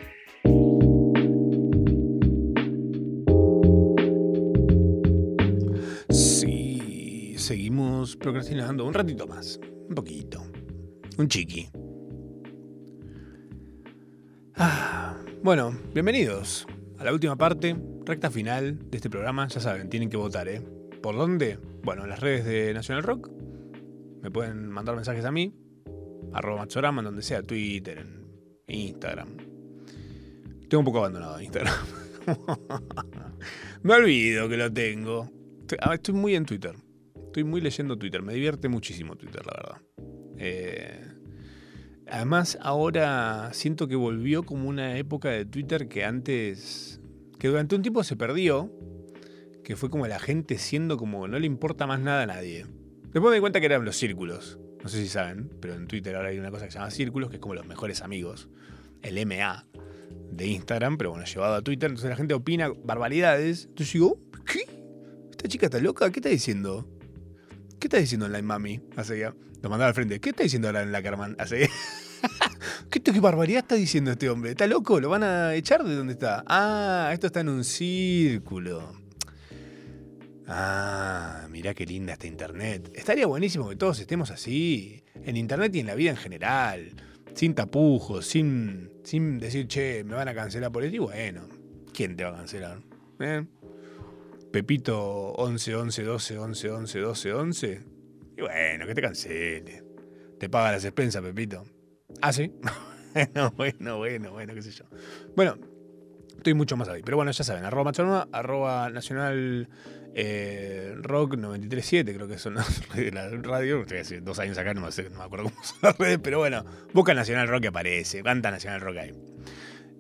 Sí, seguimos procrastinando un ratito más. Un poquito. Un chiqui. Ah, bueno, bienvenidos a la última parte, recta final de este programa. Ya saben, tienen que votar, ¿eh? ¿Por dónde? Bueno, en las redes de National Rock. Me pueden mandar mensajes a mí. Arroba Machorama, en donde sea, Twitter, en Instagram. Tengo un poco abandonado Instagram. Me olvido que lo tengo. Estoy, ah, estoy muy en Twitter. Estoy muy leyendo Twitter. Me divierte muchísimo Twitter, la verdad. Eh, además, ahora siento que volvió como una época de Twitter que antes. que durante un tiempo se perdió. Que fue como la gente siendo como no le importa más nada a nadie. Después me di cuenta que eran los círculos. No sé si saben, pero en Twitter ahora hay una cosa que se llama círculos, que es como los mejores amigos. El MA de Instagram, pero bueno, llevado a Twitter. Entonces la gente opina barbaridades. Entonces digo, ¿qué? ¿Esta chica está loca? ¿Qué está diciendo? ¿Qué está diciendo en la mami? Hace ya. Lo mandaba al frente. ¿Qué está diciendo ahora en la Carman? Hace ¿Qué, ¿Qué barbaridad está diciendo este hombre? ¿Está loco? ¿Lo van a echar de dónde está? Ah, esto está en un círculo. Ah, mirá qué linda esta internet. Estaría buenísimo que todos estemos así. En internet y en la vida en general. Sin tapujos, sin, sin decir, che, me van a cancelar por esto. Y bueno, ¿quién te va a cancelar? ¿Eh? Pepito 11, 11, 12, 11, 11, 12, 11. Y bueno, que te cancele. Te paga las expensas, Pepito. Ah, sí. bueno, bueno, bueno, bueno, qué sé yo. Bueno, estoy mucho más ahí. Pero bueno, ya saben, arroba machorma, arroba nacional eh, rock 937, creo que son las redes de la radio. Estoy hace dos años acá, no me, sé, no me acuerdo cómo son las redes, pero bueno, busca Nacional Rock que aparece. ¿Cuánta Nacional Rock hay?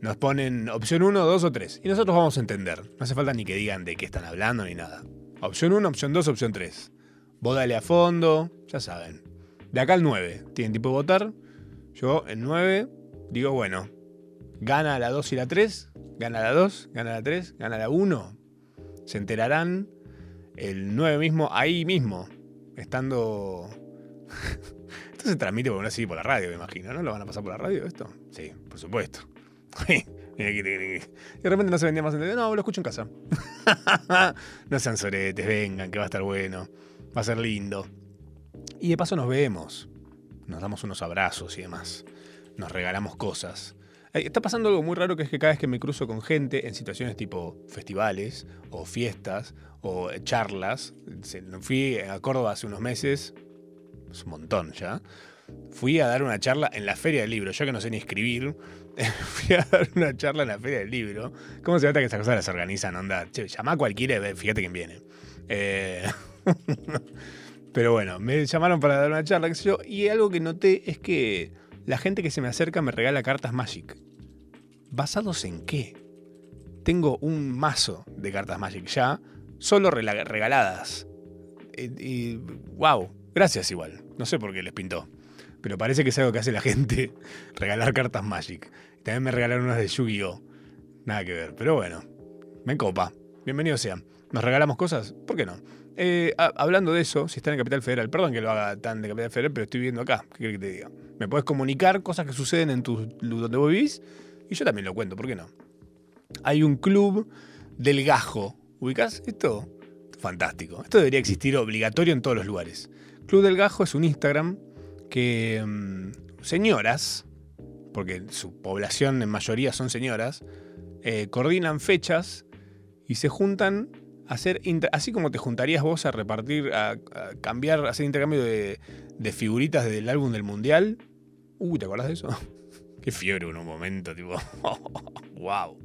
Nos ponen opción 1, 2 o 3. Y nosotros vamos a entender. No hace falta ni que digan de qué están hablando ni nada. Opción 1, opción 2, opción 3. Vos dale a fondo, ya saben. De acá al 9. Tienen tiempo de votar. Yo, el 9, digo, bueno, gana la 2 y la 3, gana la 2, gana la 3, gana la 1. Se enterarán el 9 mismo, ahí mismo, estando... esto se transmite por, así, por la radio, me imagino, ¿no? ¿Lo van a pasar por la radio esto? Sí, por supuesto. y de repente no se vendía más en No, lo escucho en casa. no sean soretes, vengan, que va a estar bueno. Va a ser lindo. Y de paso nos vemos. Nos damos unos abrazos y demás. Nos regalamos cosas. Eh, Está pasando algo muy raro que es que cada vez que me cruzo con gente en situaciones tipo festivales o fiestas o charlas, se- fui a Córdoba hace unos meses, es un montón ya, fui a dar una charla en la Feria del Libro, yo que no sé ni escribir, fui a dar una charla en la Feria del Libro. ¿Cómo se nota que esas cosas las organizan? Onda, che, llama a cualquiera y fíjate quién viene. Eh, Pero bueno, me llamaron para dar una charla, y algo que noté es que la gente que se me acerca me regala cartas Magic. ¿Basados en qué? Tengo un mazo de cartas Magic ya, solo regaladas. Eh, Y, wow, gracias igual. No sé por qué les pintó. Pero parece que es algo que hace la gente, regalar cartas Magic. También me regalaron unas de Yu-Gi-Oh! Nada que ver, pero bueno, me copa. Bienvenido sean. ¿Nos regalamos cosas? ¿Por qué no? Eh, hablando de eso, si están en Capital Federal, perdón que lo haga tan de Capital Federal, pero estoy viviendo acá. ¿Qué querés que te diga? Me puedes comunicar cosas que suceden en tu, donde vos vivís y yo también lo cuento, ¿por qué no? Hay un club del gajo. ¿Ubicás esto? Fantástico. Esto debería existir obligatorio en todos los lugares. Club del Gajo es un Instagram que mm, señoras, porque su población en mayoría son señoras, eh, coordinan fechas y se juntan a hacer, así como te juntarías vos a repartir, a, cambiar, a hacer intercambio de, figuritas del álbum del Mundial. Uy, ¿te acordás de eso? Qué fiebre en un momento, tipo, wow.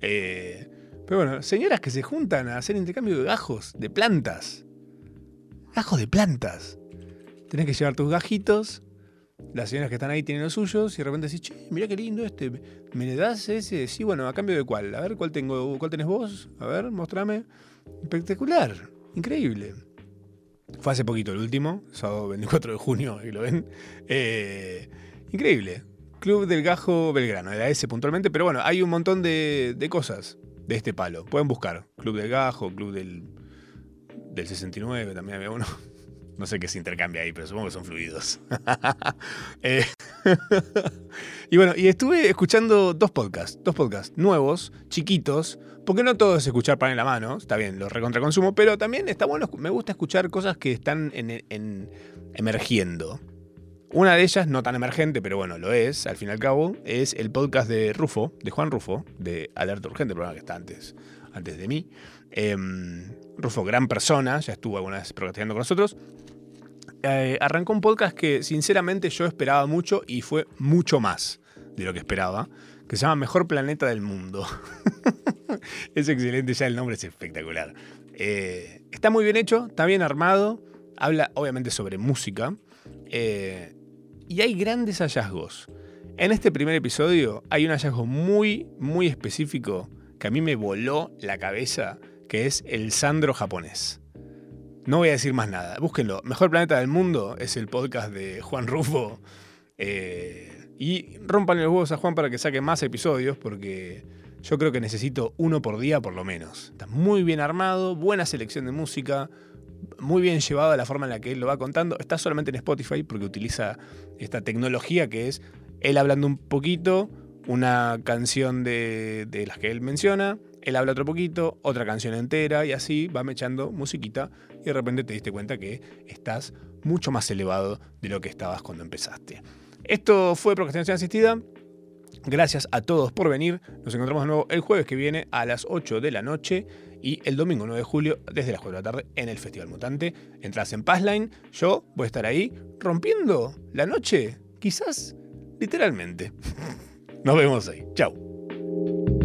Eh, pero bueno, señoras que se juntan a hacer intercambio de gajos, de plantas. Gajos de plantas. Tenés que llevar tus gajitos. Las señoras que están ahí tienen los suyos y de repente decís, che, mirá qué lindo este. ¿Me le das ese? Sí, bueno, ¿a cambio de cuál? A ver, ¿cuál tengo? ¿Cuál tenés vos? A ver, mostrame. Espectacular. Increíble. Fue hace poquito el último, sábado 24 de junio, ahí lo ven. Eh, increíble. Club del Gajo Belgrano, era ese puntualmente, pero bueno, hay un montón de, de cosas de este palo. Pueden buscar. Club del Gajo, Club del, del 69, también había uno. No sé qué se intercambia ahí, pero supongo que son fluidos. Eh, y bueno, y estuve escuchando dos podcasts, dos podcasts nuevos, chiquitos, porque no todo es escuchar pan en la mano, está bien, lo recontraconsumo, pero también está bueno, me gusta escuchar cosas que están en- emergiendo. Una de ellas, no tan emergente, pero bueno, lo es, al fin y al cabo, es el podcast de Rufo, de Juan Rufo, de Alerta Urgente, el programa que está antes, antes de mí. Em, Rufo, gran persona, ya estuvo alguna vez procrastinando con nosotros. Eh, arrancó un podcast que sinceramente yo esperaba mucho y fue mucho más de lo que esperaba, que se llama Mejor Planeta del Mundo. es excelente, ya el nombre es espectacular. Eh, está muy bien hecho, está bien armado, habla obviamente sobre música eh, y hay grandes hallazgos. En este primer episodio hay un hallazgo muy, muy específico que a mí me voló la cabeza, que es el Sandro japonés. No voy a decir más nada, búsquenlo. Mejor Planeta del Mundo es el podcast de Juan Rufo. Eh, y rompan los huevos a Juan para que saque más episodios, porque yo creo que necesito uno por día por lo menos. Está muy bien armado, buena selección de música, muy bien llevada la forma en la que él lo va contando. Está solamente en Spotify porque utiliza esta tecnología que es él hablando un poquito, una canción de, de las que él menciona, él habla otro poquito, otra canción entera y así va mechando musiquita y de repente te diste cuenta que estás mucho más elevado de lo que estabas cuando empezaste. Esto fue Procrastinación Asistida. Gracias a todos por venir. Nos encontramos de nuevo el jueves que viene a las 8 de la noche y el domingo 9 de julio desde las 4 de la tarde en el Festival Mutante. Entras en Passline, yo voy a estar ahí rompiendo la noche, quizás literalmente. Nos vemos ahí. Chau.